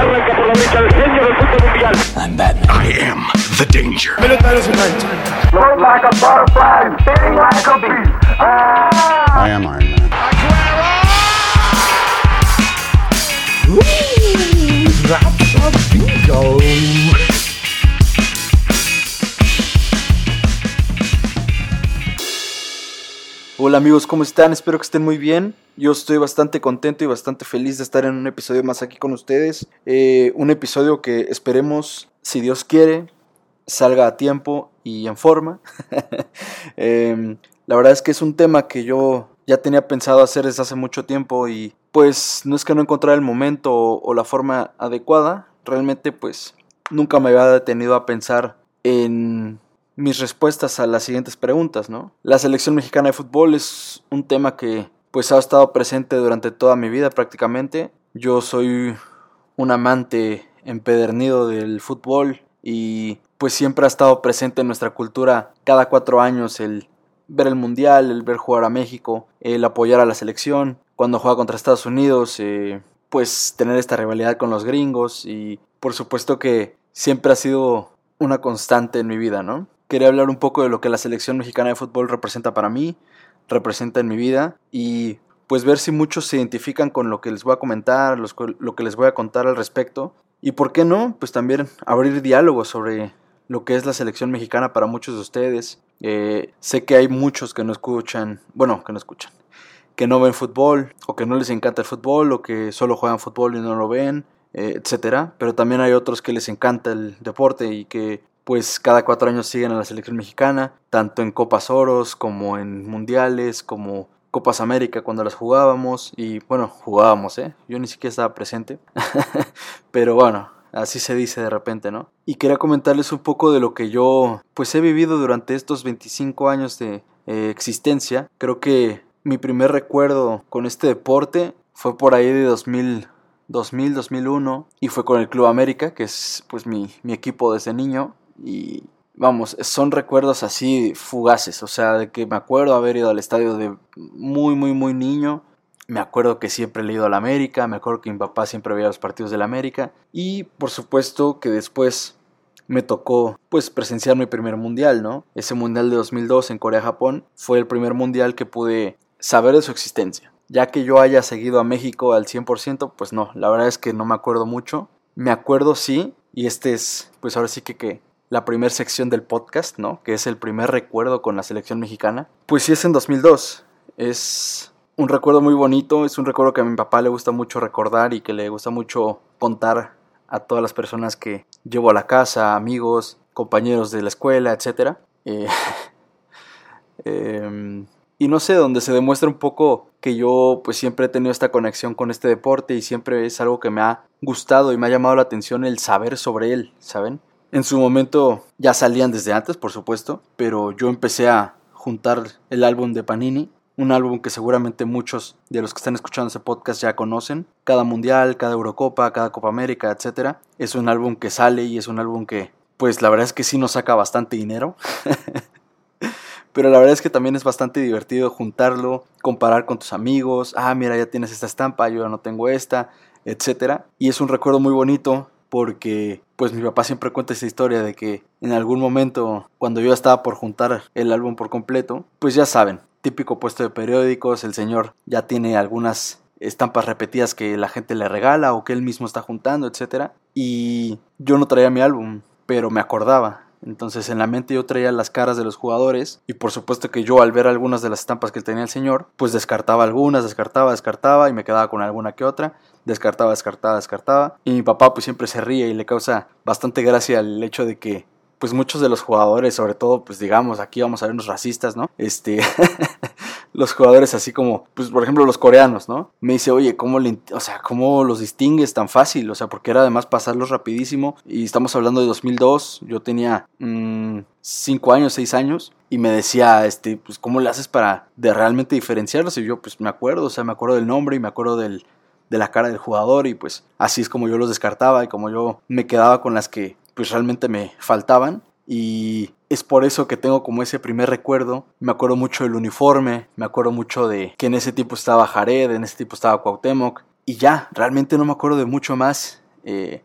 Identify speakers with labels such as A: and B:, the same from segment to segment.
A: Arranca por la derecha el genio del fútbol mundial.
B: I'm Batman. I am the danger.
A: Float like a butterfly, sting like a bee. Ah!
C: I am Iron Man.
D: Hola amigos, ¿cómo están? Espero que estén muy bien. Yo estoy bastante contento y bastante feliz de estar en un episodio más aquí con ustedes. Eh, un episodio que esperemos, si Dios quiere, salga a tiempo y en forma. Em, la verdad es que es un tema que yo ya tenía pensado hacer desde hace mucho tiempo y pues no es que no encontrara el momento o, o la forma adecuada. Realmente pues nunca me había detenido a pensar en mis respuestas a las siguientes preguntas, ¿no? La selección mexicana de fútbol es un tema que pues ha estado presente durante toda mi vida prácticamente. Yo soy un amante empedernido del fútbol y pues siempre ha estado presente en nuestra cultura cada cuatro años el ver el mundial, el ver jugar a México, el apoyar a la selección, cuando juega contra Estados Unidos, eh, pues tener esta rivalidad con los gringos y por supuesto que siempre ha sido una constante en mi vida, ¿no? Quería hablar un poco de lo que la selección mexicana de fútbol representa para mí, representa en mi vida y pues ver si muchos se identifican con lo que les voy a comentar, lo que les voy a contar al respecto. Y por qué no, pues también abrir diálogos sobre lo que es la selección mexicana para muchos de ustedes. Eh, sé que hay muchos que no escuchan, bueno, que no escuchan, que no ven fútbol, o que no les encanta el fútbol, o que solo juegan fútbol y no lo ven, eh, etcétera. Pero también hay otros que les encanta el deporte y que pues cada cuatro años siguen a la selección mexicana, tanto en Copas Oros como en Mundiales, como Copas América cuando las jugábamos y bueno, jugábamos, ¿eh? Yo ni siquiera estaba presente, pero bueno, así se dice de repente, ¿no? Y quería comentarles un poco de lo que yo pues he vivido durante estos 25 años de eh, existencia. Creo que mi primer recuerdo con este deporte fue por ahí de 2000, 2000 2001 y fue con el Club América, que es pues mi, mi equipo desde niño y vamos, son recuerdos así fugaces, o sea, de que me acuerdo haber ido al estadio de muy, muy, muy niño. Me acuerdo que siempre he ido a la América, me acuerdo que mi papá siempre veía los partidos de la América y por supuesto que después me tocó pues presenciar mi primer mundial, ¿no? Ese mundial de 2002 en Corea-Japón fue el primer mundial que pude saber de su existencia. Ya que yo haya seguido a México al 100%, pues no, la verdad es que no me acuerdo mucho. Me acuerdo sí, y este es pues ahora sí que, que la primera sección del podcast, ¿no? Que es el primer recuerdo con la selección mexicana. Pues sí es en 2002. Es un recuerdo muy bonito, es un recuerdo que a mi papá le gusta mucho recordar y que le gusta mucho contar a todas las personas que llevo a la casa, amigos, compañeros de la escuela, etc. Eh, em, y no sé, donde se demuestra un poco que yo pues siempre he tenido esta conexión con este deporte y siempre es algo que me ha gustado y me ha llamado la atención el saber sobre él, ¿saben? En su momento ya salían desde antes, por supuesto, pero yo empecé a juntar el álbum de Panini, un álbum que seguramente muchos de los que están escuchando ese podcast ya conocen. Cada mundial, cada Eurocopa, cada Copa América, etc. Es un álbum que sale y es un álbum que, pues la verdad es que sí nos saca bastante dinero. Pero la verdad es que también es bastante divertido juntarlo, comparar con tus amigos. Ah, mira, ya tienes esta estampa, yo ya no tengo esta, etc. Y es un recuerdo muy bonito porque pues mi papá siempre cuenta esa historia de que en algún momento cuando yo estaba por juntar el álbum por completo, pues ya saben, típico puesto de periódicos, el señor ya tiene algunas estampas repetidas que la gente le regala o que él mismo está juntando, etc. Y yo no traía mi álbum, pero me acordaba. Entonces en la mente yo traía las caras de los jugadores y por supuesto que yo al ver algunas de las estampas que tenía el señor, pues descartaba algunas, descartaba, descartaba y me quedaba con alguna que otra, descartaba, descartaba, descartaba. Y mi papá pues siempre se ríe y le causa bastante gracia el hecho de que pues muchos de los jugadores, sobre todo pues digamos aquí vamos a vernos racistas, ¿no? Este los jugadores así como, pues por ejemplo los coreanos, ¿no? Me dice, oye, ¿cómo, le, o sea, ¿cómo los distingues tan fácil? O sea, porque era además pasarlos rapidísimo. Y estamos hablando de 2002, yo tenía 5 años, 6 años. Y me decía, este, pues, ¿cómo le haces para de realmente diferenciarlos? Y yo, pues, me acuerdo, o sea, me acuerdo del nombre y me acuerdo del, de la cara del jugador. Y pues, así es como yo los descartaba y como yo me quedaba con las que, pues, realmente me faltaban. Y es por eso que tengo como ese primer recuerdo. Me acuerdo mucho del uniforme, me acuerdo mucho de que en ese tipo estaba Jared, en ese tipo estaba Cuauhtémoc. Y ya, realmente no me acuerdo de mucho más. Eh,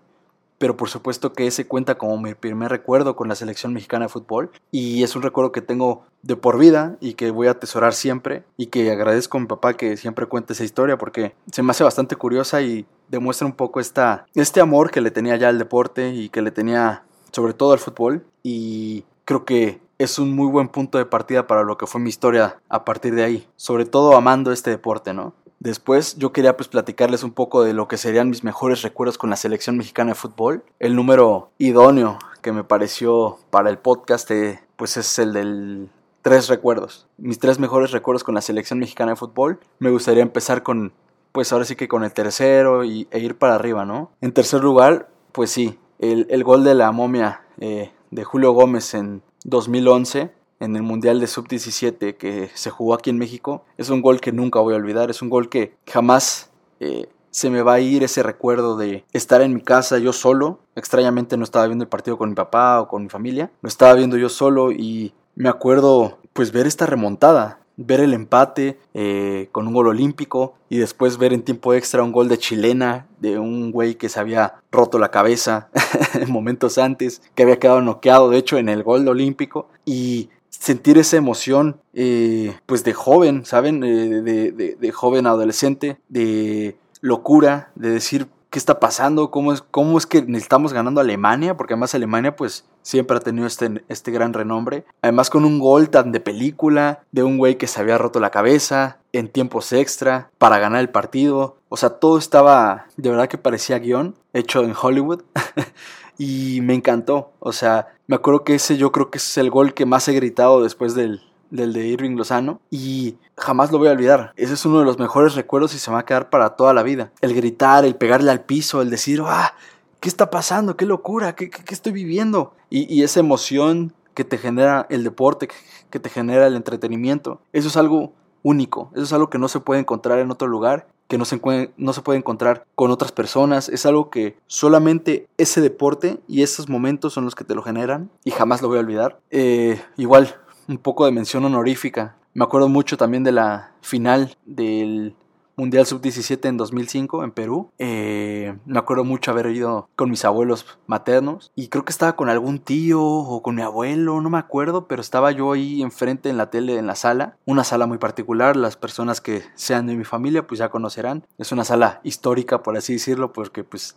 D: pero por supuesto que ese cuenta como mi primer recuerdo con la selección mexicana de fútbol y es un recuerdo que tengo de por vida y que voy a atesorar siempre y que agradezco a mi papá que siempre cuente esa historia porque se me hace bastante curiosa y demuestra un poco esta, este amor que le tenía ya al deporte y que le tenía sobre todo al fútbol y creo que es un muy buen punto de partida para lo que fue mi historia a partir de ahí, sobre todo amando este deporte, ¿no? Después yo quería pues platicarles un poco de lo que serían mis mejores recuerdos con la selección mexicana de fútbol. El número idóneo que me pareció para el podcast eh, pues es el del tres recuerdos. Mis tres mejores recuerdos con la selección mexicana de fútbol. Me gustaría empezar con pues ahora sí que con el tercero y, e ir para arriba, ¿no? En tercer lugar, pues sí, el, gol de la momia eh, de Julio Gómez en 2011 en el Mundial de Sub-17 que se jugó aquí en México, es un gol que nunca voy a olvidar, es un gol que jamás eh, se me va a ir ese recuerdo de estar en mi casa yo solo, extrañamente no estaba viendo el partido con mi papá o con mi familia, lo estaba viendo yo solo y me acuerdo pues ver esta remontada, ver el empate eh, con un gol olímpico y después ver en tiempo extra un gol de chilena de un güey que se había roto la cabeza momentos antes, que había quedado noqueado de hecho en el gol olímpico. Y sentir esa emoción, eh, pues de joven, ¿saben? Eh, de, joven adolescente, de locura, de decir, ¿qué está pasando? ¿Cómo es, cómo es que necesitamos ganando Alemania? Porque además Alemania, pues, siempre ha tenido este, este gran renombre. Además con un gol tan de película, de un güey que se había roto la cabeza, en tiempos extra, para ganar el partido. O sea, todo estaba, de verdad que parecía guion, hecho en Hollywood. y me encantó. O sea, me acuerdo que ese yo creo que es el gol que más he gritado después del, del de Irving Lozano y jamás lo voy a olvidar. Ese es uno de los mejores recuerdos y se me va a quedar para toda la vida. El gritar, el pegarle al piso, el decir, ¡ah! ¿Qué está pasando? ¿Qué locura? ¿Qué, qué, estoy viviendo? Y, y, esa emoción que te genera el deporte, que te genera el entretenimiento. Eso es algo único. Eso es algo que no se puede encontrar en otro lugar que no se, no se puede encontrar con otras personas. Es algo que solamente ese deporte y esos momentos son los que te lo generan y jamás lo voy a olvidar. Eh, igual, un poco de mención honorífica. Me acuerdo mucho también de la final del Mundial Sub-17 en 2005 en Perú. Eh, me acuerdo mucho haber ido con mis abuelos maternos y creo que estaba con algún tío o con mi abuelo, no me acuerdo, pero estaba yo ahí enfrente en la tele, en la sala. Una sala muy particular, las personas que sean de mi familia pues ya conocerán. Es una sala histórica, por así decirlo, porque pues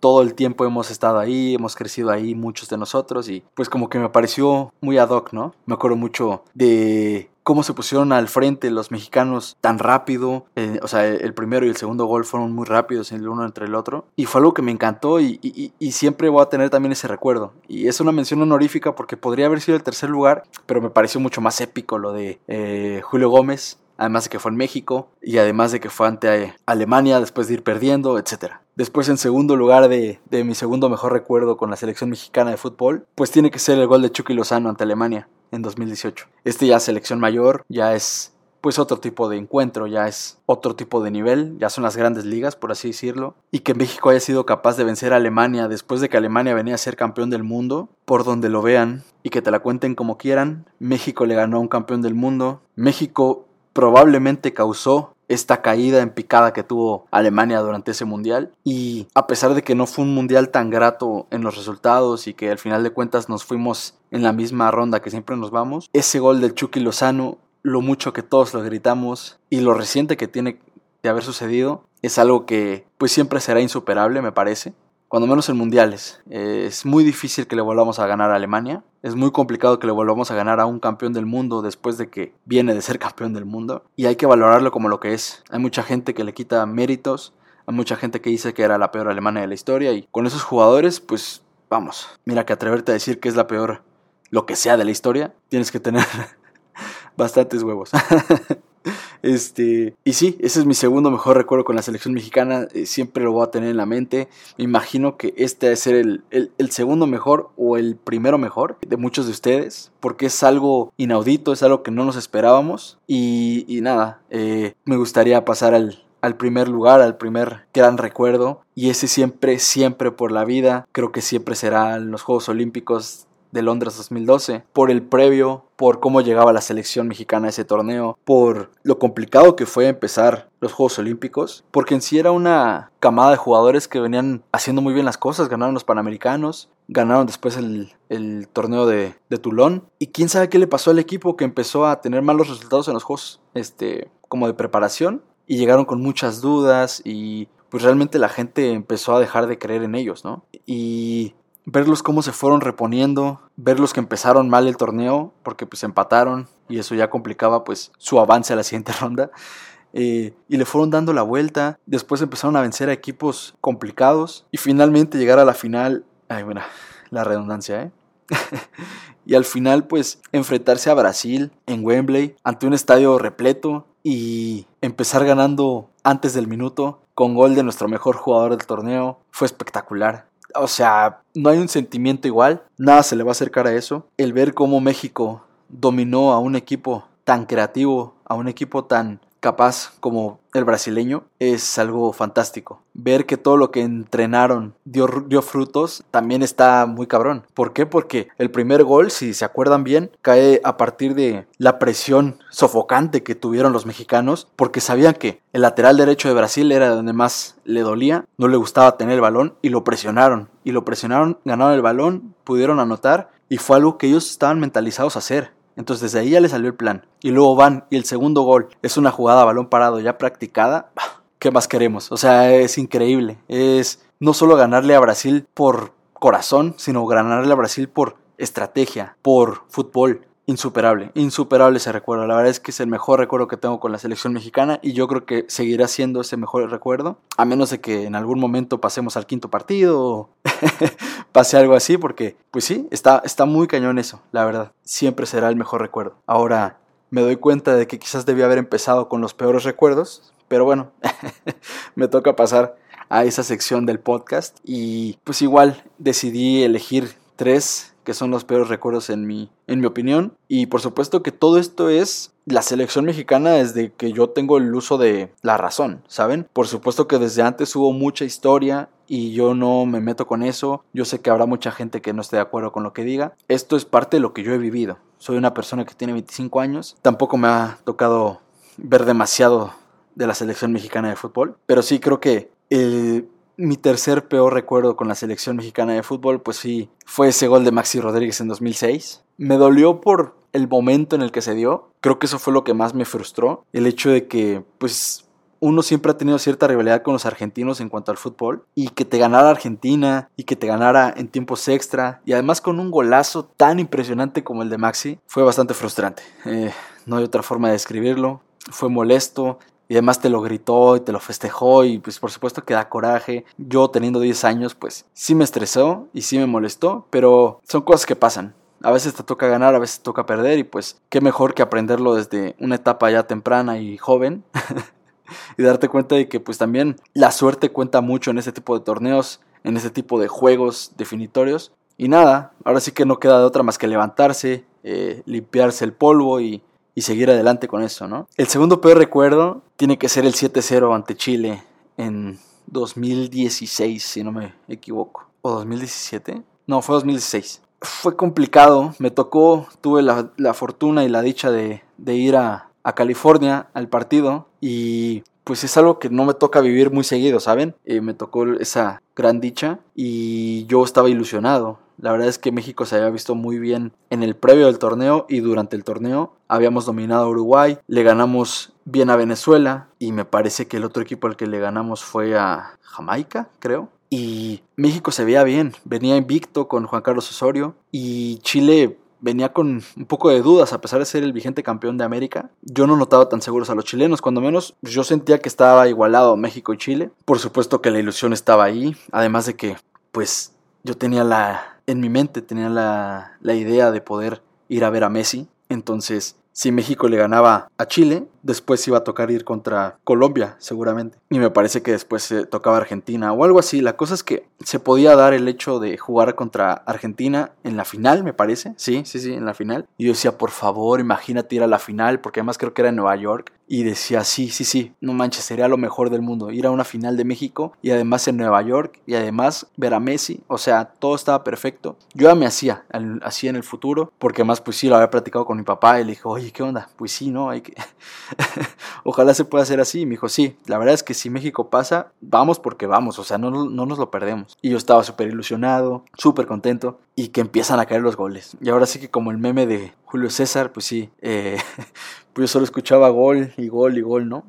D: todo el tiempo hemos estado ahí, hemos crecido ahí muchos de nosotros y pues como que me pareció muy ad hoc, ¿no? Me acuerdo mucho de cómo se pusieron al frente los mexicanos tan rápido. Eh, o sea, el primero y el segundo gol fueron muy rápidos el uno entre el otro. Y fue algo que me encantó y, siempre voy a tener también ese recuerdo. Y es una mención honorífica porque podría haber sido el tercer lugar, pero me pareció mucho más épico lo de eh, Julio Gómez. Además de que fue en México y además de que fue ante Alemania después de ir perdiendo, etc. Después en segundo lugar de mi segundo mejor recuerdo con la selección mexicana de fútbol, pues tiene que ser el gol de Chucky Lozano ante Alemania en 2018. Este ya es selección mayor, ya es pues otro tipo de encuentro, ya es otro tipo de nivel, ya son las grandes ligas, por así decirlo, y que México haya sido capaz de vencer a Alemania después de que Alemania venía a ser campeón del mundo, por donde lo vean, y que te la cuenten como quieran, México le ganó a un campeón del mundo, México probablemente causó esta caída en picada que tuvo Alemania durante ese mundial. Y a pesar de que no fue un mundial tan grato en los resultados y que al final de cuentas nos fuimos en la misma ronda que siempre nos vamos, ese gol del Chucky Lozano, lo mucho que todos lo gritamos y lo reciente que tiene de haber sucedido es algo que pues siempre será insuperable me parece cuando menos en mundiales. es muy difícil que le volvamos a ganar a Alemania. Es muy complicado que le volvamos a ganar a un campeón del mundo después de que viene de ser campeón del mundo. Y hay que valorarlo como lo que es. Hay mucha gente que le quita méritos. Hay mucha gente que dice que era la peor Alemania de la historia. Y con esos jugadores, pues vamos. Mira que atreverte a decir que es la peor lo que sea de la historia, tienes que tener bastantes huevos. Este, y sí, ese es mi segundo mejor recuerdo con la selección mexicana. Eh, siempre lo voy a tener en la mente. Me imagino que este debe ser el, el, segundo mejor o el primero mejor de muchos de ustedes. Porque es algo inaudito, es algo que no nos esperábamos. Y, nada, eh, me gustaría pasar al, al primer lugar, al primer gran recuerdo. Y ese siempre, siempre por la vida. Creo que siempre será en los Juegos Olímpicos de Londres 2012, por el previo, por cómo llegaba la selección mexicana a ese torneo, por lo complicado que fue empezar los Juegos Olímpicos, porque en sí era una camada de jugadores que venían haciendo muy bien las cosas, ganaron los Panamericanos, ganaron después el, el torneo de, de Toulon, y quién sabe qué le pasó al equipo que empezó a tener malos resultados en los Juegos este, como de preparación, y llegaron con muchas dudas y pues realmente la gente empezó a dejar de creer en ellos, ¿no? Y verlos cómo se fueron reponiendo, verlos que empezaron mal el torneo, porque pues empataron y eso ya complicaba pues su avance a la siguiente ronda. Eh, y le fueron dando la vuelta, después empezaron a vencer a equipos complicados y finalmente llegar a la final, ay bueno, la redundancia, ¿eh? y al final pues enfrentarse a Brasil en Wembley ante un estadio repleto y empezar ganando antes del minuto con gol de nuestro mejor jugador del torneo fue espectacular. O sea, no hay un sentimiento igual, nada se le va a acercar a eso. El ver cómo México dominó a un equipo tan creativo, a un equipo tan capaz como el brasileño es algo fantástico. Ver que todo lo que entrenaron dio, frutos también está muy cabrón. ¿Por qué? Porque el primer gol, si se acuerdan bien, cae a partir de la presión sofocante que tuvieron los mexicanos, porque sabían que el lateral derecho de Brasil era donde más le dolía, no le gustaba tener el balón y lo presionaron. Y lo presionaron, ganaron el balón, pudieron anotar y fue algo que ellos estaban mentalizados a hacer. Entonces desde ahí ya le salió el plan. Y luego van y el segundo gol es una jugada a balón parado ya practicada. ¿Qué más queremos? O sea, es increíble. Es no solo ganarle a Brasil por corazón, sino ganarle a Brasil por estrategia, por fútbol, insuperable, insuperable ese recuerdo. La verdad es que es el mejor recuerdo que tengo con la selección mexicana y yo creo que seguirá siendo ese mejor recuerdo, a menos de que en algún momento pasemos al quinto partido o pase algo así, porque pues sí, está, está muy cañón eso, la verdad. Siempre será el mejor recuerdo. Ahora me doy cuenta de que quizás debía haber empezado con los peores recuerdos, pero bueno, me toca pasar a esa sección del podcast y pues igual decidí elegir tres que son los peores recuerdos en mi, en mi opinión. Y por supuesto que todo esto es la selección mexicana desde que yo tengo el uso de la razón, ¿saben? Por supuesto que desde antes hubo mucha historia y yo no me meto con eso. Yo sé que habrá mucha gente que no esté de acuerdo con lo que diga. Esto es parte de lo que yo he vivido. Soy una persona que tiene 25 años. Tampoco me ha tocado ver demasiado de la selección mexicana de fútbol. Pero sí creo que el mi tercer peor recuerdo con la selección mexicana de fútbol, pues sí, fue ese gol de Maxi Rodríguez en 2006. Me dolió por el momento en el que se dio. Creo que eso fue lo que más me frustró. El hecho de que, pues, uno siempre ha tenido cierta rivalidad con los argentinos en cuanto al fútbol y que te ganara Argentina y que te ganara en tiempos extra y además con un golazo tan impresionante como el de Maxi fue bastante frustrante. Eh, no hay otra forma de describirlo. Fue molesto, y además te lo gritó y te lo festejó y pues por supuesto que da coraje. Yo teniendo 10 años pues sí me estresó y sí me molestó, pero son cosas que pasan. A veces te toca ganar, a veces te toca perder y pues qué mejor que aprenderlo desde una etapa ya temprana y joven y darte cuenta de que pues también la suerte cuenta mucho en este tipo de torneos, en este tipo de juegos definitorios. Y nada, ahora sí que no queda de otra más que levantarse, eh, limpiarse el polvo y y seguir adelante con eso, ¿no? El segundo peor recuerdo tiene que ser el 7-0 ante Chile en 2016, si no me equivoco. ¿O 2017? No, fue 2016. Fue complicado, me tocó, tuve la, la fortuna y la dicha de, de ir a, a California al partido y pues es algo que no me toca vivir muy seguido, ¿saben? Eh, me tocó esa gran dicha y yo estaba ilusionado. La verdad es que México se había visto muy bien en el previo del torneo y durante el torneo. Habíamos dominado a Uruguay, le ganamos bien a Venezuela y me parece que el otro equipo al que le ganamos fue a Jamaica, creo. Y México se veía bien, venía invicto con Juan Carlos Osorio y Chile venía con un poco de dudas a pesar de ser el vigente campeón de América. Yo no notaba tan seguros a los chilenos, cuando menos yo sentía que estaba igualado México y Chile. Por supuesto que la ilusión estaba ahí, además de que pues yo tenía la en mi mente tenía la, la idea de poder ir a ver a Messi. Entonces, si México le ganaba a Chile, después iba a tocar ir contra Colombia, seguramente. Y me parece que después se tocaba Argentina o algo así. La cosa es que se podía dar el hecho de jugar contra Argentina en la final, me parece. Sí, sí, sí, en la final. Y yo decía, por favor, imagínate ir a la final, porque además creo que era en Nueva York. Y decía, sí, sí, sí, no manches, sería lo mejor del mundo, ir a una final de México y además en Nueva York y además ver a Messi, o sea, todo estaba perfecto. Yo ya me hacía, así en el futuro, porque más pues sí, lo había platicado con mi papá y le dijo, oye, ¿qué onda? Pues sí, ¿no? Hay que... Ojalá se pueda hacer así. Y me dijo, sí, la verdad es que si México pasa, vamos porque vamos, o sea, no, no nos lo perdemos. Y yo estaba súper ilusionado, súper contento y que empiezan a caer los goles. Y ahora sí que como el meme de Julio César, pues sí, eh, pues yo solo escuchaba gol y gol y gol, ¿no?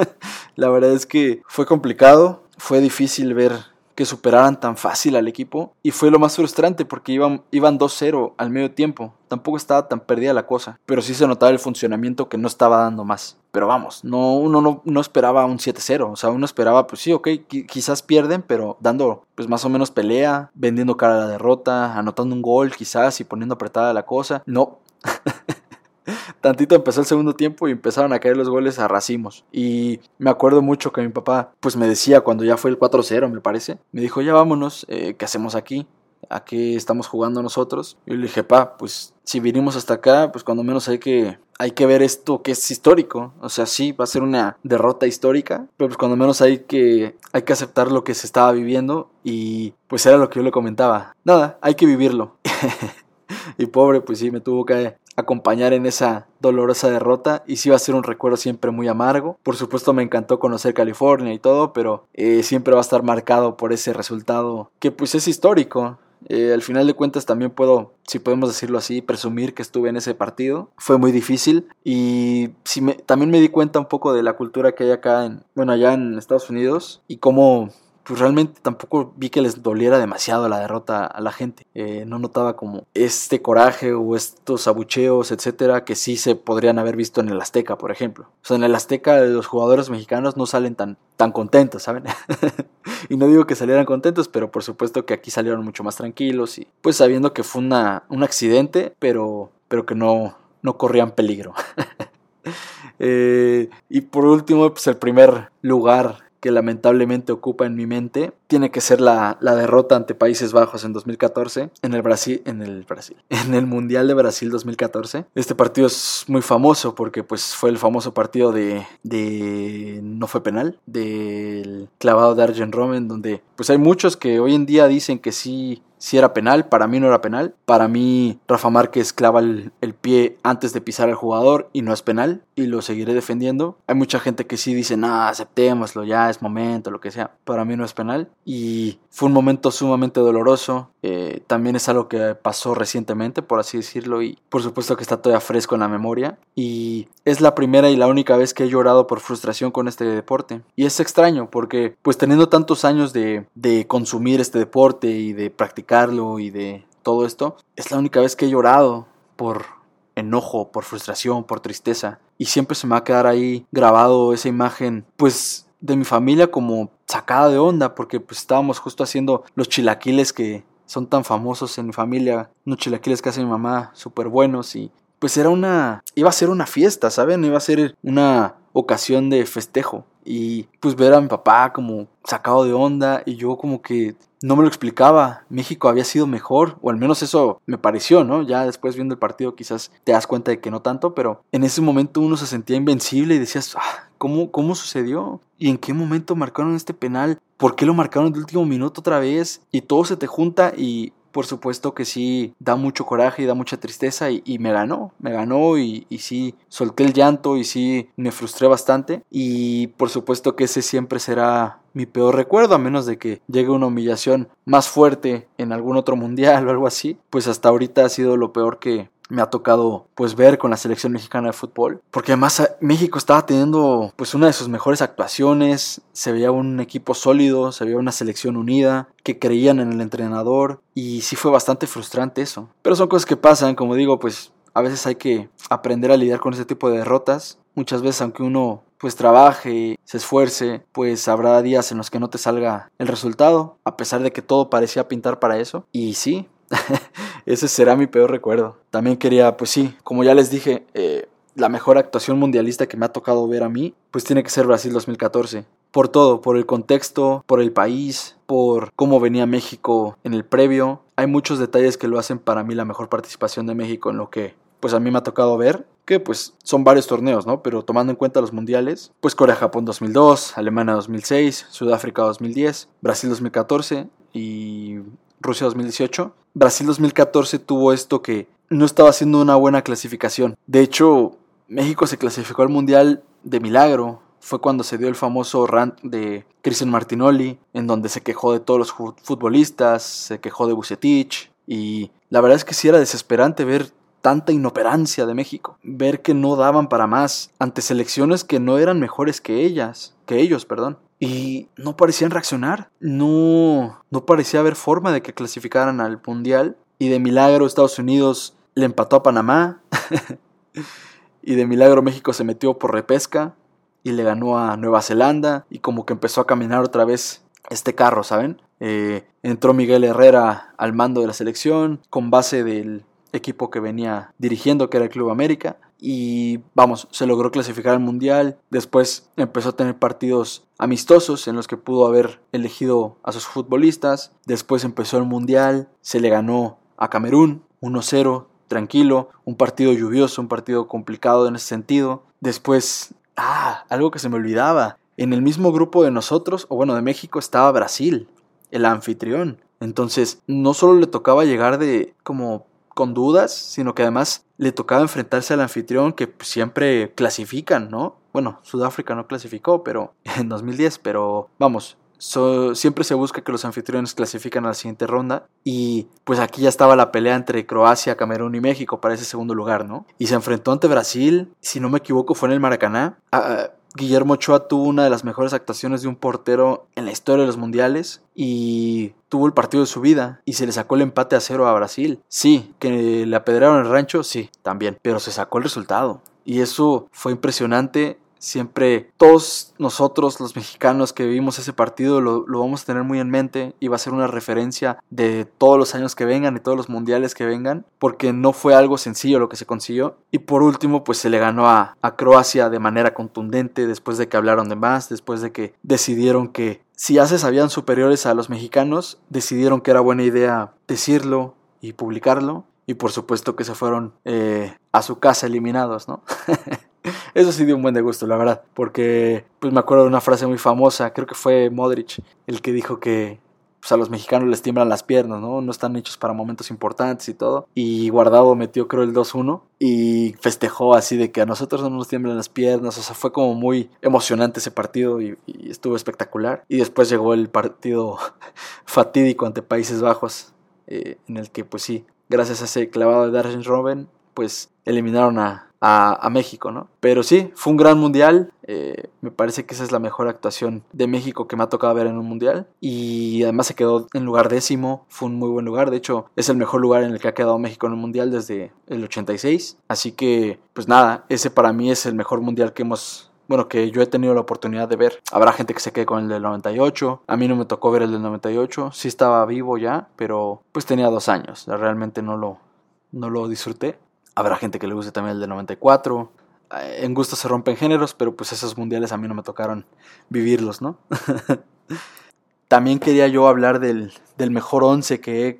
D: la verdad es que fue complicado, fue difícil ver que superaran tan fácil al equipo y fue lo más frustrante porque iban, iban 2-0 al medio tiempo. Tampoco estaba tan perdida la cosa, pero sí se notaba el funcionamiento que no estaba dando más. Pero vamos, no, uno no, no esperaba un 7-0, o sea, uno esperaba, pues sí, ok, quizás pierden, pero dando pues más o menos pelea, vendiendo cara a la derrota, anotando un gol quizás y poniendo apretada la cosa. No. tantito empezó el segundo tiempo y empezaron a caer los goles a racimos. Y me acuerdo mucho que mi papá pues me decía cuando ya fue el 4-0 me parece, me dijo ya vámonos, eh, ¿qué hacemos aquí? ¿A qué estamos jugando nosotros? Y le dije, pa, pues si vinimos hasta acá, pues cuando menos hay que, hay que ver esto que es histórico. O sea, sí, va a ser una derrota histórica, pero pues cuando menos hay que, hay que aceptar lo que se estaba viviendo y pues era lo que yo le comentaba. Nada, hay que vivirlo. y pobre, pues sí, me tuvo que acompañar en esa dolorosa derrota y sí va a ser un recuerdo siempre muy amargo. Por supuesto me encantó conocer California y todo, pero eh, siempre va a estar marcado por ese resultado que pues es histórico. Eh, al final de cuentas también puedo, si podemos decirlo así, presumir que estuve en ese partido. Fue muy difícil y sí me, también me di cuenta un poco de la cultura que hay acá en, bueno, allá en Estados Unidos y cómo pues realmente tampoco vi que les doliera demasiado la derrota a la gente. Eh, no notaba como este coraje o estos abucheos, etcétera, que sí se podrían haber visto en el Azteca, por ejemplo. O sea, en el Azteca los jugadores mexicanos no salen tan, tan contentos, ¿saben? y no digo que salieran contentos, pero por supuesto que aquí salieron mucho más tranquilos y pues sabiendo que fue una, un accidente, pero, pero que no, no corrían peligro. Eh, y por último, pues el primer lugar que lamentablemente ocupa en mi mente tiene que ser la, derrota ante Países Bajos en 2014 en el Brasil en el Brasil en el Mundial de Brasil 2014 este partido es muy famoso porque pues fue el famoso partido de, de no fue penal del clavado de Arjen Robben donde pues hay muchos que hoy en día dicen que sí si era penal, para mí no era penal. Para mí Rafa Márquez clava el, pie antes de pisar al jugador y no es penal y lo seguiré defendiendo. Hay mucha gente que sí dice, no, aceptémoslo, ya es momento, lo que sea. Para mí no es penal y fue un momento sumamente doloroso. Eh, también es algo que pasó recientemente, por así decirlo, y por supuesto que está todavía fresco en la memoria. Y es la primera y la única vez que he llorado por frustración con este deporte. Y es extraño porque pues teniendo tantos años de, de consumir este deporte y de practicar y de todo esto, es la única vez que he llorado por enojo, por frustración, por tristeza. Y siempre se me va a quedar ahí grabado esa imagen, pues de mi familia como sacada de onda, porque pues estábamos justo haciendo los chilaquiles que son tan famosos en mi familia, unos chilaquiles que hace mi mamá, súper buenos y pues era una, iba a ser una fiesta, ¿saben? Iba a ser una ocasión de festejo y pues ver a mi papá como sacado de onda y yo como que no me lo explicaba. México había sido mejor, o al menos eso me pareció, ¿no? Ya después viendo el partido quizás te das cuenta de que no tanto, pero en ese momento uno se sentía invencible y decías, ah, ¿cómo, ¿cómo sucedió? ¿Y en qué momento marcaron este penal? ¿Por qué lo marcaron de último minuto otra vez? Y todo se te junta y por supuesto que sí da mucho coraje y da mucha tristeza y, me ganó, me ganó y, y, sí solté el llanto y sí me frustré bastante y por supuesto que ese siempre será mi peor recuerdo a menos de que llegue una humillación más fuerte en algún otro mundial o algo así, pues hasta ahorita ha sido lo peor que, me ha tocado pues ver con la selección mexicana de fútbol porque además eh, México estaba teniendo pues una de sus mejores actuaciones se veía un equipo sólido se veía una selección unida que creían en el entrenador y sí fue bastante frustrante eso pero son cosas que pasan como digo pues a veces hay que aprender a lidiar con ese tipo de derrotas muchas veces aunque uno pues trabaje, se esfuerce, pues habrá días en los que no te salga el resultado, a pesar de que todo parecía pintar para eso. Y sí, ese será mi peor recuerdo. También quería, pues sí, como ya les dije, eh, la mejor actuación mundialista que me ha tocado ver a mí, pues tiene que ser Brasil 2014. Por todo, por el contexto, por el país, por cómo venía México en el previo. Hay muchos detalles que lo hacen para mí la mejor participación de México en lo que pues a mí me ha tocado ver, que pues son varios torneos, ¿no? Pero tomando en cuenta los mundiales, pues Corea-Japón 2002, Alemania 2006, Sudáfrica 2010, Brasil 2014 y Rusia 2018. Brasil 2014 tuvo esto que no estaba haciendo una buena clasificación. De hecho, México se clasificó al mundial de milagro. Fue cuando se dio el famoso rant de Cristian Martinoli, en donde se quejó de todos los futbolistas, se quejó de Bucetich, y la verdad es que sí era desesperante ver tanta inoperancia de México, ver que no daban para más ante selecciones que no eran mejores que ellas, que ellos, perdón. Y no parecían reaccionar, no no parecía haber forma de que clasificaran al mundial y de milagro Estados Unidos le empató a Panamá y de milagro México se metió por repesca y le ganó a Nueva Zelanda y como que empezó a caminar otra vez este carro, ¿saben? Eh, entró Miguel Herrera al mando de la selección con base del equipo que venía dirigiendo, que era el Club América. Y vamos, se logró clasificar al Mundial. Después empezó a tener partidos amistosos en los que pudo haber elegido a sus futbolistas. Después empezó el Mundial, se le ganó a Camerún 1-0, tranquilo. Un partido lluvioso, un partido complicado en ese sentido. Después, ah, algo que se me olvidaba. En el mismo grupo de nosotros, o bueno, de México, estaba Brasil, el anfitrión. Entonces, no solo le tocaba llegar de como con dudas, sino que además le tocaba enfrentarse al anfitrión que siempre clasifican, ¿no? Bueno, Sudáfrica no clasificó, pero en 2010, pero vamos, siempre se busca que los anfitriones clasifican a la siguiente ronda y pues aquí ya estaba la pelea entre Croacia, Camerún y México para ese segundo lugar, ¿no? Y se enfrentó ante Brasil, si no me equivoco fue en el Maracaná. Ah, Guillermo Ochoa tuvo una de las mejores actuaciones de un portero en la historia de los mundiales y tuvo el partido de su vida y se le sacó el empate a cero a Brasil. Sí, que le apedrearon el rancho, sí, también, pero se sacó el resultado. Y eso fue impresionante Siempre todos nosotros, los mexicanos que vivimos ese partido, lo, vamos a tener muy en mente y va a ser una referencia de todos los años que vengan y todos los mundiales que vengan, porque no fue algo sencillo lo que se consiguió. Y por último, pues se le ganó a, a Croacia de manera contundente después de que hablaron de más, después de que decidieron que si ya se sabían superiores a los mexicanos, decidieron que era buena idea decirlo y publicarlo. Y por supuesto que se fueron eh, a su casa eliminados, ¿no? Eso sí dio un buen de gusto, la verdad, porque pues me acuerdo de una frase muy famosa, creo que fue Modric, el que dijo que pues, a los mexicanos les tiemblan las piernas, ¿no? No están hechos para momentos importantes y todo. Y Guardado metió creo el 2-1 y festejó así de que a nosotros no nos tiemblan las piernas, o sea, fue como muy emocionante ese partido y, estuvo espectacular. Y después llegó el partido fatídico ante Países Bajos, eh, en el que pues sí, gracias a ese clavado de Darren Robben, pues eliminaron a, a, México, ¿no? Pero sí, fue un gran mundial. Eh, me parece que esa es la mejor actuación de México que me ha tocado ver en un mundial. Y además se quedó en lugar décimo. Fue un muy buen lugar. De hecho, es el mejor lugar en el que ha quedado México en un mundial desde el 86. Así que, pues nada, ese para mí es el mejor mundial que hemos bueno, que yo he tenido la oportunidad de ver. Habrá gente que se quede con el del 98. A mí no me tocó ver el del 98. Sí estaba vivo ya, pero pues tenía dos años. Realmente no lo, no lo disfruté. Habrá gente que le guste también el de 94. Eh, en gusto se rompen géneros, pero pues esos mundiales a mí no me tocaron vivirlos, ¿no? también quería yo hablar del, mejor once que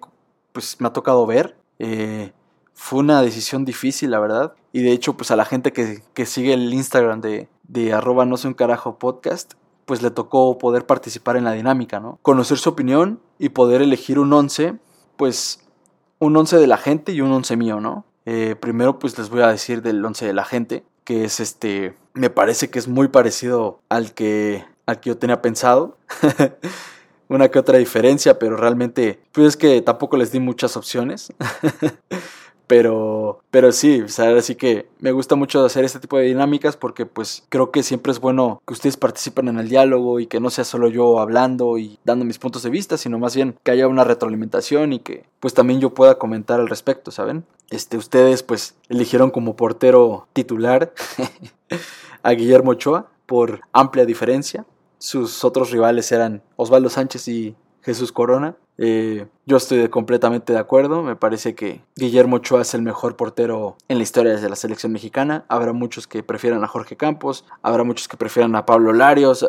D: pues, me ha tocado ver. Eh, fue una decisión difícil, la verdad. Y de hecho, pues a la gente que, sigue el Instagram de, de arroba no sé un carajo podcast, pues le tocó poder participar en la dinámica, ¿no? Conocer su opinión y poder elegir un once, pues un once de la gente y un once mío, ¿no? Eh, primero pues les voy a decir del once de la gente, que es este, me parece que es muy parecido al que, al que yo tenía pensado. Una que otra diferencia, pero realmente, pues es que tampoco les di muchas opciones. Pero, pero sí, o sea, así que me gusta mucho hacer este tipo de dinámicas porque pues creo que siempre es bueno que ustedes participen en el diálogo y que no sea solo yo hablando y dando mis puntos de vista, sino más bien que haya una retroalimentación y que pues también yo pueda comentar al respecto, ¿saben? Este, ustedes pues eligieron como portero titular a Guillermo Ochoa por amplia diferencia. Sus otros rivales eran Osvaldo Sánchez y Jesús Corona. Eh, yo estoy completamente de acuerdo. Me parece que Guillermo Ochoa es el mejor portero en la historia de la selección mexicana. Habrá muchos que prefieran a Jorge Campos, habrá muchos que prefieran a Pablo Larios.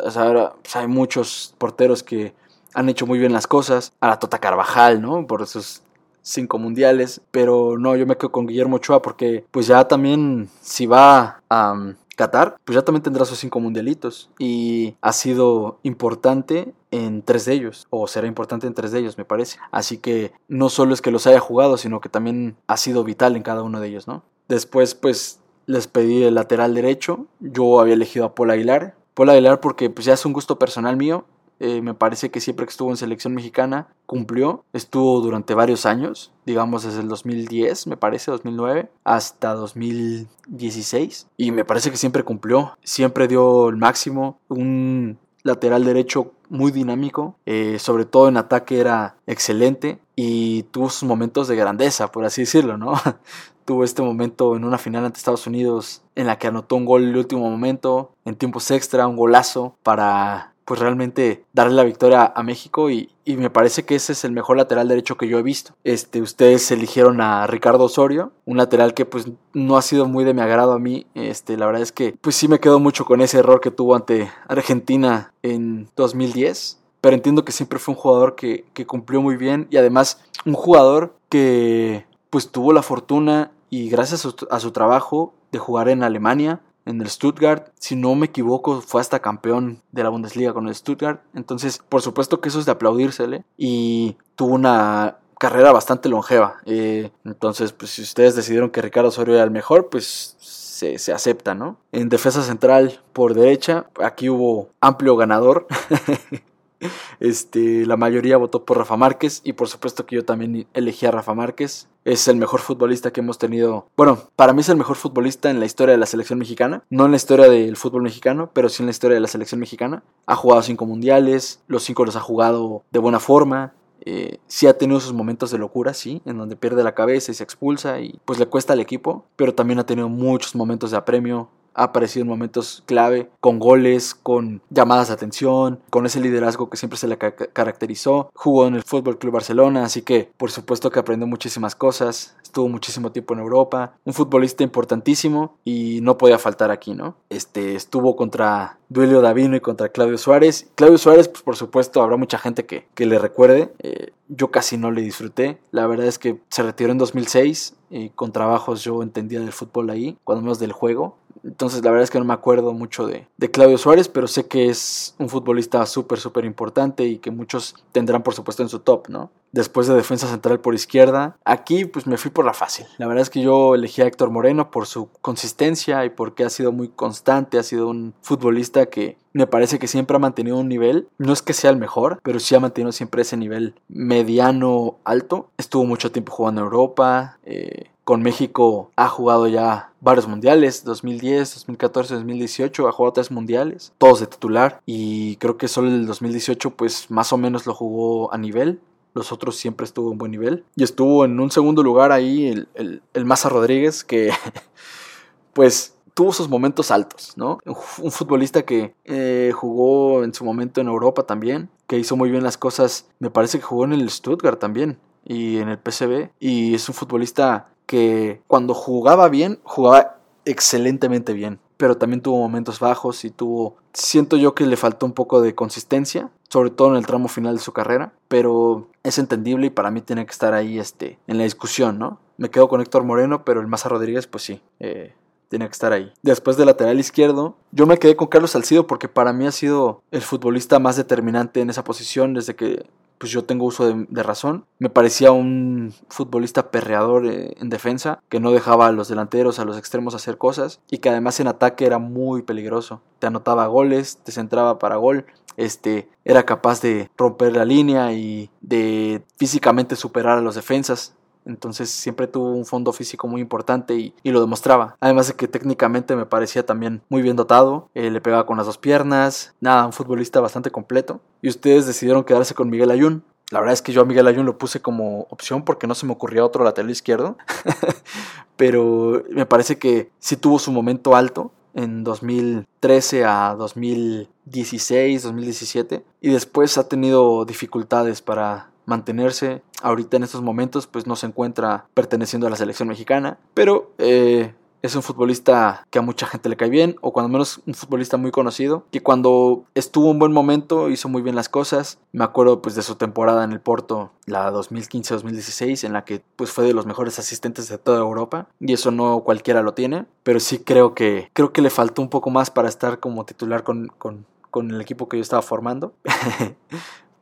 D: Hay muchos porteros que han hecho muy bien las cosas. A la Tota Carvajal, ¿no? Por sus cinco mundiales, pero no, yo me quedo con Guillermo Ochoa porque pues ya también si va a um, Qatar, pues ya también tendrá sus cinco mundialitos y ha sido importante en tres de ellos, o será importante en tres de ellos, me parece. Así que no solo es que los haya jugado, sino que también ha sido vital en cada uno de ellos, ¿no? Después, pues les pedí el lateral derecho. Yo había elegido a Paul Aguilar. Paul Aguilar porque pues ya es un gusto personal mío. Eh, me parece que siempre que estuvo en selección mexicana cumplió. Estuvo durante varios años, digamos desde el 2010, me parece, 2009, hasta 2016. Y me parece que siempre cumplió. Siempre dio el máximo. Un lateral derecho muy dinámico, eh, sobre todo en ataque era excelente y tuvo sus momentos de grandeza, por así decirlo, ¿no? tuvo este momento en una final ante Estados Unidos en la que anotó un gol en el último momento, en tiempos extra, un golazo para pues realmente darle la victoria a México y, me parece que ese es el mejor lateral derecho que yo he visto. Este, ustedes eligieron a Ricardo Osorio, un lateral que pues no ha sido muy de mi agrado a mí. Este, la verdad es que pues sí me quedo mucho con ese error que tuvo ante Argentina en 2010. Pero entiendo que siempre fue un jugador que, que cumplió muy bien y además un jugador que pues tuvo la fortuna y gracias a su trabajo de jugar en Alemania, en el Stuttgart. Si no me equivoco, fue hasta campeón de la Bundesliga con el Stuttgart. Entonces, por supuesto que eso es de aplaudírsele. Y tuvo una carrera bastante longeva. Eh, entonces, pues si ustedes decidieron que Ricardo Osorio era el mejor, pues se, se, acepta, ¿no? En defensa central por derecha, aquí hubo amplio ganador. Este, la mayoría votó por Rafa Márquez y por supuesto que yo también elegí a Rafa Márquez. Es el mejor futbolista que hemos tenido. Bueno, para mí es el mejor futbolista en la historia de la selección mexicana. No en la historia del fútbol mexicano, pero sí en la historia de la selección mexicana. Ha jugado cinco mundiales, los cinco los ha jugado de buena forma. Eh, sí ha tenido sus momentos de locura, sí, en donde pierde la cabeza y se expulsa y pues le cuesta al equipo, pero también ha tenido muchos momentos de apremio, ha aparecido en momentos clave, con goles, con llamadas de atención, con ese liderazgo que siempre se le caracterizó. Jugó en el Fútbol Club Barcelona, así que por supuesto que aprendió muchísimas cosas. Estuvo muchísimo tiempo en Europa, un futbolista importantísimo y no podía faltar aquí, ¿no? Este estuvo contra Duelio Davino y contra Claudio Suárez. Claudio Suárez, pues por supuesto, habrá mucha gente que, que le recuerde. Eh, yo casi no le disfruté. La verdad es que se retiró en 2006 y con trabajos yo entendía del fútbol ahí, cuando menos del juego. Entonces la verdad es que no me acuerdo mucho de, de Claudio Suárez, pero sé que es un futbolista súper, súper importante y que muchos tendrán por supuesto en su top, ¿no? Después de defensa central por izquierda, aquí pues me fui por la fácil. La verdad es que yo elegí a Héctor Moreno por su consistencia y porque ha sido muy constante, ha sido un futbolista que me parece que siempre ha mantenido un nivel, no es que sea el mejor, pero sí ha mantenido siempre ese nivel mediano alto. Estuvo mucho tiempo jugando en Europa, eh, con México ha jugado ya varios mundiales, 2010, 2014, 2018, ha jugado tres mundiales, todos de titular y creo que solo el 2018 pues más o menos lo jugó a nivel. Los otros siempre estuvo en buen nivel. Y estuvo en un segundo lugar ahí el, el, Maza Rodríguez, que pues tuvo sus momentos altos, ¿no? Un futbolista que eh, jugó en su momento en Europa también, que hizo muy bien las cosas, me parece que jugó en el Stuttgart también y en el PSV, y es un futbolista que cuando jugaba bien, jugaba excelentemente bien, pero también tuvo momentos bajos y tuvo, siento yo que le faltó un poco de consistencia, sobre todo en el tramo final de su carrera, pero es entendible y para mí tiene que estar ahí este, en la discusión, ¿no? Me quedo con Héctor Moreno, pero el Maza Rodríguez, pues sí, eh, tiene que estar ahí. Después de lateral izquierdo, yo me quedé con Carlos Salcido porque para mí ha sido el futbolista más determinante en esa posición desde que pues yo tengo uso de, razón. Me parecía un futbolista perreador eh, en defensa, que no dejaba a los delanteros, a los extremos hacer cosas y que además en ataque era muy peligroso. Te anotaba goles, te centraba para gol, este, era capaz de romper la línea y de físicamente superar a los defensas. Entonces siempre tuvo un fondo físico muy importante y, lo demostraba. Además de que técnicamente me parecía también muy bien dotado. Eh, le pegaba con las dos piernas. Nada, un futbolista bastante completo. Y ustedes decidieron quedarse con Miguel Ayun. La verdad es que yo a Miguel Ayun lo puse como opción porque no se me ocurría otro lateral izquierdo. Pero me parece que sí tuvo su momento alto en 2013 a 2016, 2017. Y después ha tenido dificultades para mantenerse. Ahorita en estos momentos pues no se encuentra perteneciendo a la selección mexicana, pero eh, es un futbolista que a mucha gente le cae bien, o cuando menos un futbolista muy conocido, que cuando estuvo un buen momento hizo muy bien las cosas. Me acuerdo pues de su temporada en el Porto, la 2015-2016, en la que pues fue de los mejores asistentes de toda Europa, y eso no cualquiera lo tiene, pero sí creo que creo que le faltó un poco más para estar como titular con, con, con el equipo que yo estaba formando.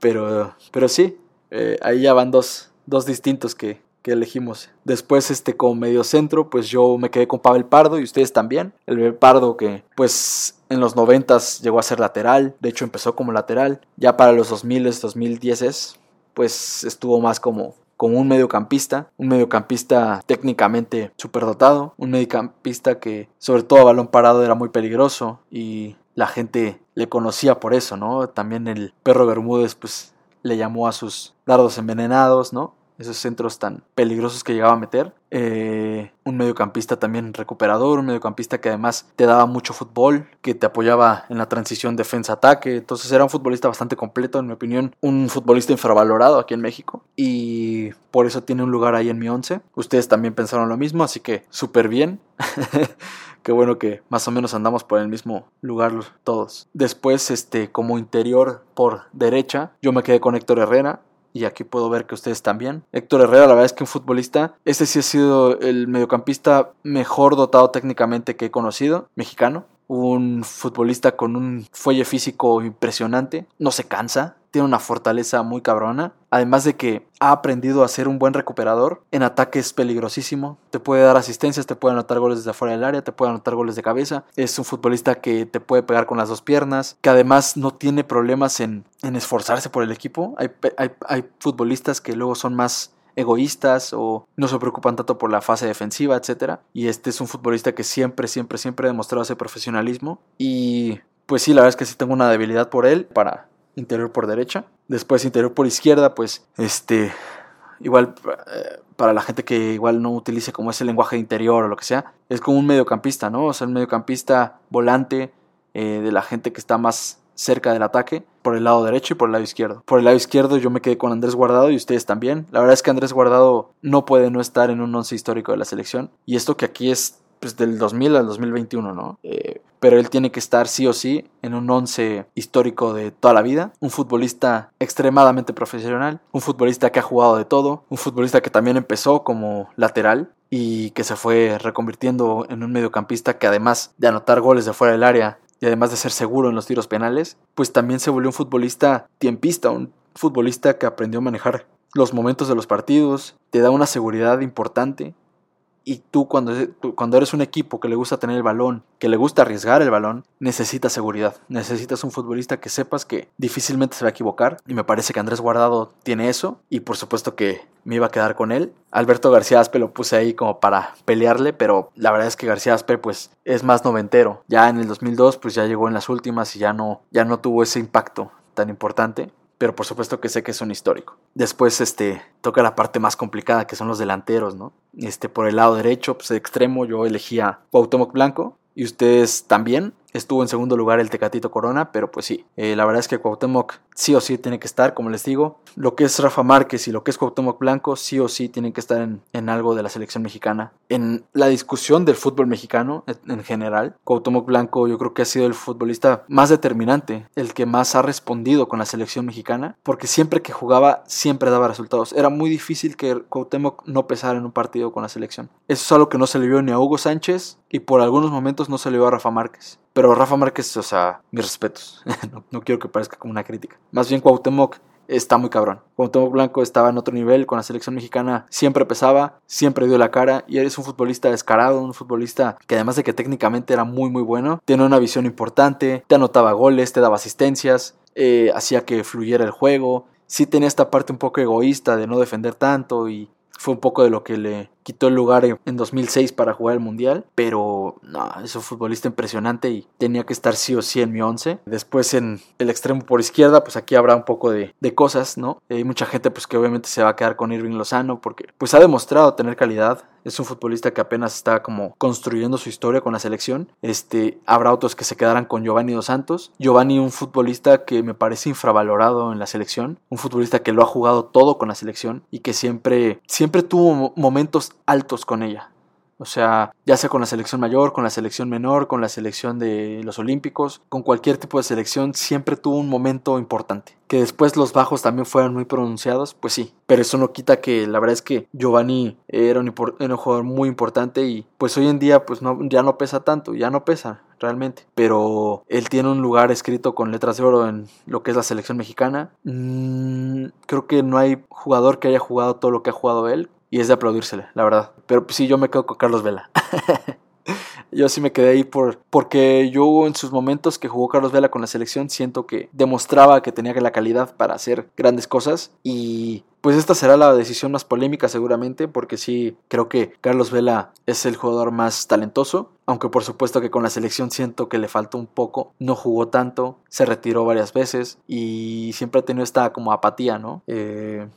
D: pero, pero sí, eh, ahí ya van dos, dos distintos que, que elegimos. Después, este, como medio centro, pues yo me quedé con Pavel Pardo y ustedes también. El Pardo que, pues, en los 90 llegó a ser lateral, de hecho empezó como lateral. Ya para los 2000, 2010, pues estuvo más como como un mediocampista, un mediocampista técnicamente superdotado, un mediocampista que sobre todo a balón parado era muy peligroso y la gente le conocía por eso, ¿no? También el perro Bermúdez pues le llamó a sus dardos envenenados, ¿no? esos centros tan peligrosos que llegaba a meter. Eh, un mediocampista también recuperador, un mediocampista que además te daba mucho fútbol, que te apoyaba en la transición defensa-ataque. Entonces era un futbolista bastante completo, en mi opinión, un futbolista infravalorado aquí en México. Y por eso tiene un lugar ahí en mi once. Ustedes también pensaron lo mismo, así que súper bien. Qué bueno que más o menos andamos por el mismo lugar todos. Después, este, como interior por derecha, yo me quedé con Héctor Herrera y aquí puedo ver que ustedes también. Héctor Herrera, la verdad es que un futbolista, este sí ha sido el mediocampista mejor dotado técnicamente que he conocido, mexicano. Un futbolista con un fuelle físico impresionante, no se cansa, tiene una fortaleza muy cabrona. Además de que ha aprendido a ser un buen recuperador. En ataque es peligrosísimo. Te puede dar asistencias, te puede anotar goles desde afuera del área, te puede anotar goles de cabeza. Es un futbolista que te puede pegar con las dos piernas. Que además no tiene problemas en, esforzarse por el equipo. Hay, hay futbolistas que luego son más egoístas o no se preocupan tanto por la fase defensiva, etc. Y este es un futbolista que siempre, siempre, siempre ha demostrado ese profesionalismo. Y pues sí, la verdad es que sí tengo una debilidad por él para interior por derecha. Después interior por izquierda, pues este igual eh, para la gente que igual no utilice como ese lenguaje de interior o lo que sea, es como un mediocampista, ¿no? O sea, un mediocampista volante eh, de la gente que está más cerca del ataque por el lado derecho y por el lado izquierdo. Por el lado izquierdo yo me quedé con Andrés Guardado y ustedes también. La verdad es que Andrés Guardado no puede no estar en un once histórico de la selección y esto que aquí es pues, del 2000 al 2021, ¿no? Eh, pero él tiene que estar sí o sí en un once histórico de toda la vida, un futbolista extremadamente profesional, un futbolista que ha jugado de todo, un futbolista que también empezó como lateral y que se fue reconvirtiendo en un mediocampista que además de anotar goles de fuera del área y además de ser seguro en los tiros penales, pues también se volvió un futbolista tiempista, un futbolista que aprendió a manejar los momentos de los partidos, te da una seguridad importante y tú cuando, cuando eres un equipo que le gusta tener el balón, que le gusta arriesgar el balón, necesitas seguridad. Necesitas un futbolista que sepas que difícilmente se va a equivocar. Y me parece que Andrés Guardado tiene eso. Y por supuesto que me iba a quedar con él. Alberto García Aspe lo puse ahí como para pelearle, pero la verdad es que García Aspe pues es más noventero. Ya en el 2002 pues ya llegó en las últimas y ya no, ya no tuvo ese impacto tan importante pero por supuesto que sé que es un histórico. Después este toca la parte más complicada que son los delanteros, ¿no? Este por el lado derecho, pues extremo yo elegía Cuauhtémoc Blanco y ustedes también. Estuvo en segundo lugar el Tecatito Corona, pero pues sí, eh, la verdad es que Cuauhtémoc sí o sí tiene que estar, como les digo. Lo que es Rafa Márquez y lo que es Cuauhtémoc Blanco sí o sí tienen que estar en, algo de la selección mexicana. En la discusión del fútbol mexicano en general, Cuauhtémoc Blanco yo creo que ha sido el futbolista más determinante, el que más ha respondido con la selección mexicana, porque siempre que jugaba siempre daba resultados. Era muy difícil que Cuauhtémoc no pesara en un partido con la selección. Eso es algo que no se le vio ni a Hugo Sánchez y por algunos momentos no se le vio a Rafa Márquez. Pero Rafa Márquez, o sea, mis respetos. no, quiero que parezca como una crítica. Más bien Cuauhtémoc está muy cabrón. Cuauhtémoc Blanco estaba en otro nivel, con la selección mexicana siempre pesaba, siempre dio la cara y eres un futbolista descarado, un futbolista que además de que técnicamente era muy muy bueno, tiene una visión importante, te anotaba goles, te daba asistencias, eh, hacía que fluyera el juego. Sí tenía esta parte un poco egoísta de no defender tanto y fue un poco de lo que le quitó el lugar en 2006 para jugar el Mundial, pero no, es un futbolista impresionante y tenía que estar sí o sí en mi 11. Después en el extremo por izquierda, pues aquí habrá un poco de, cosas, ¿no? Hay mucha gente pues que obviamente se va a quedar con Irving Lozano porque pues ha demostrado tener calidad, es un futbolista que apenas está como construyendo su historia con la selección. Este, habrá otros que se quedarán con Giovanni Dos Santos. Giovanni, un futbolista que me parece infravalorado en la selección, un futbolista que lo ha jugado todo con la selección y que siempre, siempre tuvo momentos altos con ella. O sea, ya sea con la selección mayor, con la selección menor, con la selección de los Olímpicos, con cualquier tipo de selección, siempre tuvo un momento importante. Que después los bajos también fueran muy pronunciados, pues sí. Pero eso no quita que la verdad es que Giovanni era un, jugador muy importante y pues hoy en día pues no, ya no pesa tanto, ya no pesa realmente. Pero él tiene un lugar escrito con letras de oro en lo que es la selección mexicana. Mm, creo que no hay jugador que haya jugado todo lo que ha jugado él y es de aplaudírsele, la verdad. Pero pues sí, yo me quedo con Carlos Vela. yo sí me quedé ahí por, porque yo en sus momentos que jugó Carlos Vela con la selección siento que demostraba que tenía la calidad para hacer grandes cosas y pues esta será la decisión más polémica seguramente porque sí creo que Carlos Vela es el jugador más talentoso aunque por supuesto que con la selección siento que le faltó un poco, no jugó tanto, se retiró varias veces y siempre ha tenido esta como apatía, ¿no? Eh,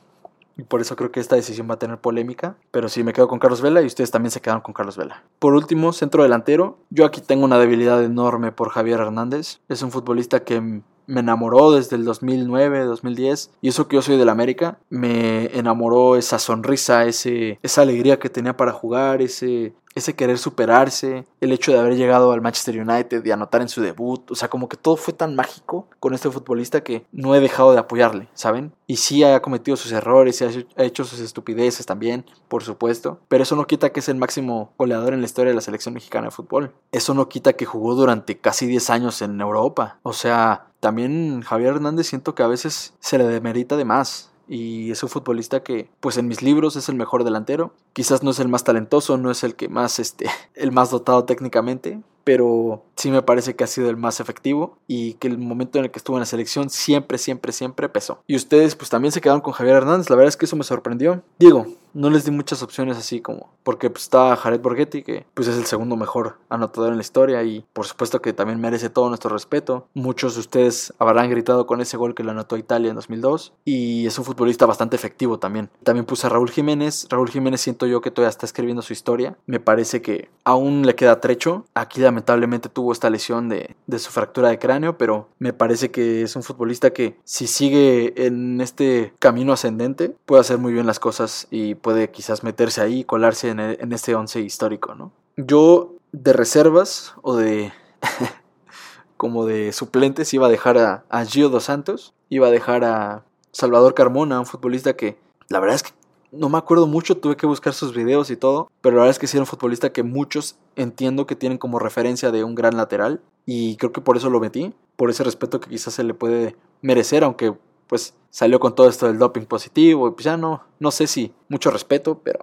D: y por eso creo que esta decisión va a tener polémica. Pero sí, me quedo con Carlos Vela y ustedes también se quedaron con Carlos Vela. Por último, centro delantero. Yo aquí tengo una debilidad enorme por Javier Hernández. Es un futbolista que me enamoró desde el 2009, 2010. Y eso que yo soy del América, me enamoró esa sonrisa, ese, esa alegría que tenía para jugar, ese, ese querer superarse, el hecho de haber llegado al Manchester United y anotar en su debut, o sea, como que todo fue tan mágico con este futbolista que no he dejado de apoyarle, ¿saben? Y sí ha cometido sus errores y ha hecho sus estupideces también, por supuesto, pero eso no quita que es el máximo goleador en la historia de la selección mexicana de fútbol. Eso no quita que jugó durante casi 10 años en Europa. O sea, también Javier Hernández siento que a veces se le demerita de más y es un futbolista que pues en mis libros es el mejor delantero. Quizás no es el más talentoso, no es el que más este el más dotado técnicamente, pero sí me parece que ha sido el más efectivo y que el momento en el que estuvo en la selección siempre, siempre, siempre pesó. Y ustedes pues también se quedaron con Javier Hernández, la verdad es que eso me sorprendió. Digo, no les di muchas opciones así como porque pues, está Jared Borghetti que pues es el segundo mejor anotador en la historia y por supuesto que también merece todo nuestro respeto. Muchos de ustedes habrán gritado con ese gol que le anotó Italia en 2002 y es un futbolista bastante efectivo también. También puse a Raúl Jiménez. Raúl Jiménez siento yo que todavía está escribiendo su historia. Me parece que aún le queda trecho. Aquí lamentablemente tuvo esta lesión de, de su fractura de cráneo, pero me parece que es un futbolista que si sigue en este camino ascendente puede hacer muy bien las cosas y puede quizás meterse ahí y colarse en, en este once histórico, ¿no? Yo de reservas o de como de suplentes iba a dejar a, a Gio dos Santos, iba a dejar a Salvador Carmona, un futbolista que la verdad es que no me acuerdo mucho, tuve que buscar sus videos y todo, pero la verdad es que sí era un futbolista que muchos entiendo que tienen como referencia de un gran lateral y creo que por eso lo metí, por ese respeto que quizás se le puede merecer, aunque pues salió con todo esto del doping positivo y pues ya no, no sé si mucho respeto, pero,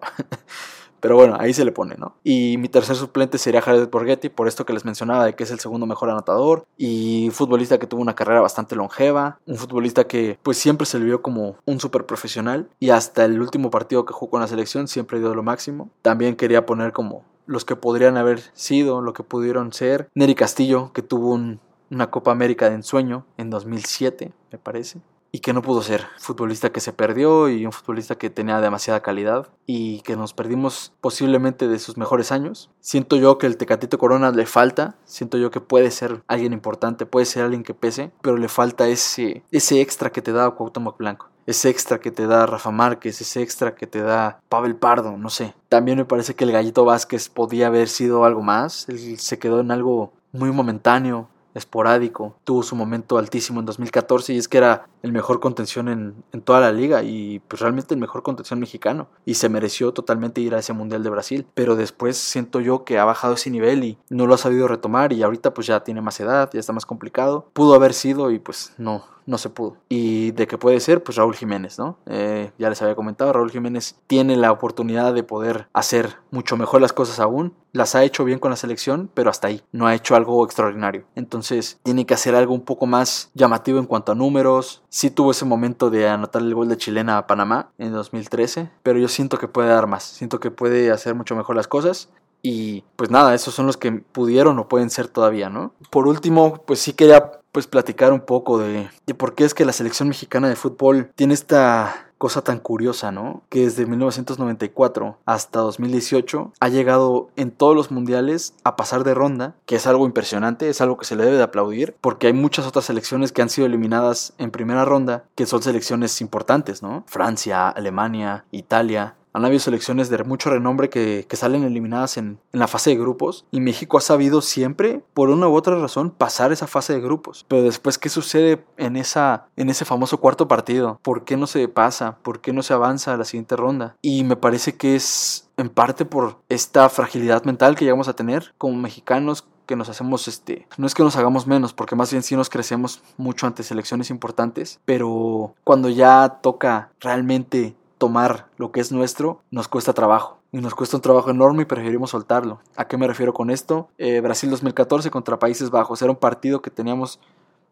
D: pero bueno, ahí se le pone, ¿no? Y mi tercer suplente sería Jared Borghetti, por esto que les mencionaba de que es el segundo mejor anotador y futbolista que tuvo una carrera bastante longeva, un futbolista que pues siempre se le vio como un súper profesional y hasta el último partido que jugó con la selección siempre dio lo máximo. También quería poner como los que podrían haber sido, lo que pudieron ser. Neri Castillo, que tuvo un, una Copa América de ensueño en 2007, me parece y que no pudo ser. Futbolista que se perdió y un futbolista que tenía demasiada calidad y que nos perdimos posiblemente de sus mejores años. Siento yo que el Tecatito Corona le falta, siento yo que puede ser alguien importante, puede ser alguien que pese, pero le falta ese, ese extra que te da Cuauhtémoc Blanco ese extra que te da Rafa Márquez, ese extra que te da Pavel Pardo, no sé. También me parece que el Gallito Vázquez podía haber sido algo más, él se quedó en algo muy momentáneo, esporádico. Tuvo su momento altísimo en 2014 y es que era el mejor contención en, en, toda la liga y pues realmente el mejor contención mexicano y se mereció totalmente ir a ese Mundial de Brasil. Pero después siento yo que ha bajado ese nivel y no lo ha sabido retomar y ahorita pues ya tiene más edad, ya está más complicado. Pudo haber sido y pues no, no se pudo. Y de qué puede ser, pues Raúl Jiménez, ¿no? Eh, ya les había comentado, Raúl Jiménez tiene la oportunidad de poder hacer mucho mejor las cosas aún. Las ha hecho bien con la selección, pero hasta ahí. No ha hecho algo extraordinario. Entonces tiene que hacer algo un poco más llamativo en cuanto a números. Sí tuvo ese momento de anotar el gol de chilena a Panamá en 2013, pero yo siento que puede dar más. Siento que puede hacer mucho mejor las cosas. Y pues nada, esos son los que pudieron o pueden ser todavía, ¿no? Por último, pues sí quería pues platicar un poco de, de por qué es que la selección mexicana de fútbol tiene esta cosa tan curiosa, ¿no? Que desde 1994 hasta 2018 ha llegado en todos los mundiales a pasar de ronda, que es algo impresionante, es algo que se le debe de aplaudir, porque hay muchas otras selecciones que han sido eliminadas en primera ronda, que son selecciones importantes, ¿no? Francia, Alemania, Italia, Han habido selecciones de mucho renombre que, salen eliminadas en, en, la fase de grupos y México ha sabido siempre, por una u otra razón, pasar esa fase de grupos. Pero después, ¿qué sucede en, esa, en ese famoso cuarto partido? ¿Por qué no se pasa? ¿Por qué no se avanza a la siguiente ronda? Y me parece que es en parte por esta fragilidad mental que llegamos a tener como mexicanos que nos hacemos este no es que nos hagamos menos porque más bien sí nos crecemos mucho ante selecciones importantes pero cuando ya toca realmente tomar lo que es nuestro nos cuesta trabajo y nos cuesta un trabajo enorme y preferimos soltarlo. ¿A qué me refiero con esto? Eh, Brasil 2014 contra Países Bajos era un partido que teníamos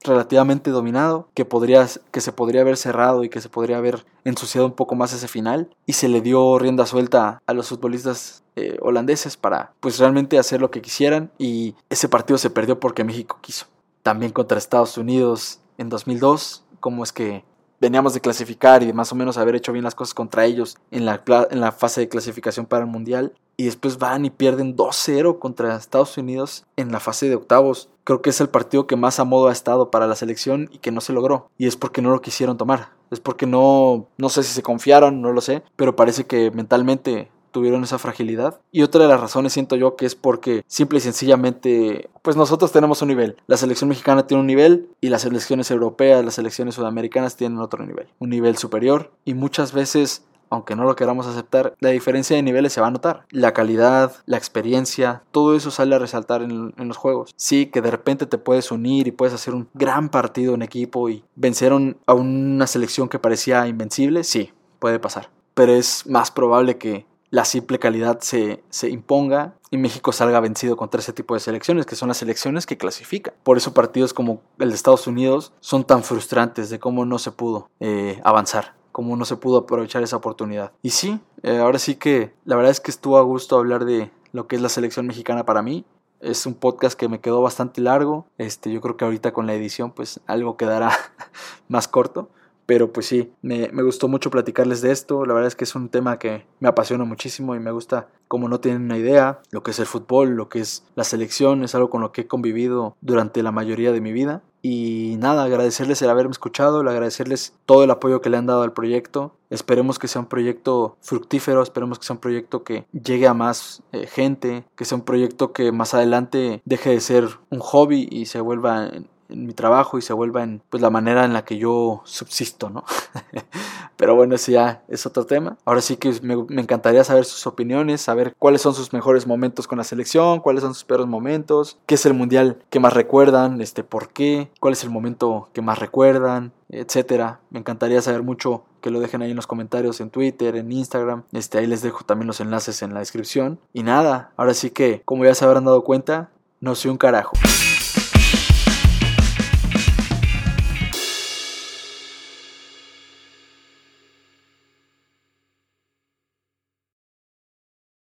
D: relativamente dominado, que, podría, que se podría haber cerrado y que se podría haber ensuciado un poco más ese final y se le dio rienda suelta a los futbolistas eh, holandeses para pues realmente hacer lo que quisieran y ese partido se perdió porque México quiso. También contra Estados Unidos en 2002, como es que veníamos de clasificar y de más o menos haber hecho bien las cosas contra ellos en la, en la fase de clasificación para el Mundial. Y después van y pierden 2-0 contra Estados Unidos en la fase de octavos. Creo que es el partido que más a modo ha estado para la selección y que no se logró. Y es porque no lo quisieron tomar. Es porque no, no sé si se confiaron, no lo sé. Pero parece que mentalmente tuvieron esa fragilidad. Y otra de las razones siento yo que es porque simple y sencillamente, pues nosotros tenemos un nivel. La selección mexicana tiene un nivel y las selecciones europeas, las selecciones sudamericanas tienen otro nivel. Un nivel superior. Y muchas veces aunque no lo queramos aceptar, la diferencia de niveles se va a notar. La calidad, la experiencia, todo eso sale a resaltar en, los juegos. Sí, que de repente te puedes unir y puedes hacer un gran partido en equipo y vencer a una selección que parecía invencible, sí, puede pasar. Pero es más probable que la simple calidad se, se, imponga y México salga vencido contra ese tipo de selecciones, que son las selecciones que clasifican. Por eso partidos como el de Estados Unidos son tan frustrantes de cómo no se pudo eh, avanzar, cómo no se pudo aprovechar esa oportunidad. Y sí, eh, ahora sí que la verdad es que estuvo a gusto hablar de lo que es la selección mexicana para mí. Es un podcast que me quedó bastante largo. Este, yo creo que ahorita con la edición pues algo quedará más corto. Pero pues sí, me, me, gustó mucho platicarles de esto. La verdad es que es un tema que me apasiona muchísimo y me gusta como no tienen una idea lo que es el fútbol, lo que es la selección. Es algo con lo que he convivido durante la mayoría de mi vida. Y nada, agradecerles el haberme escuchado, agradecerles todo el apoyo que le han dado al proyecto. Esperemos que sea un proyecto fructífero, esperemos que sea un proyecto que llegue a más eh, gente, que sea un proyecto que más adelante deje de ser un hobby y se vuelva en mi trabajo y se vuelva en pues la manera en la que yo subsisto, ¿no? Pero bueno, ese ya es otro tema. Ahora sí que me, me, encantaría saber sus opiniones, saber cuáles son sus mejores momentos con la selección, cuáles son sus peores momentos, qué es el mundial que más recuerdan, este, por qué, cuál es el momento que más recuerdan, etcétera. Me encantaría saber mucho que lo dejen ahí en los comentarios en Twitter, en Instagram. Este, ahí les dejo también los enlaces en la descripción. Y nada, ahora sí que, como ya se habrán dado cuenta, no soy un carajo.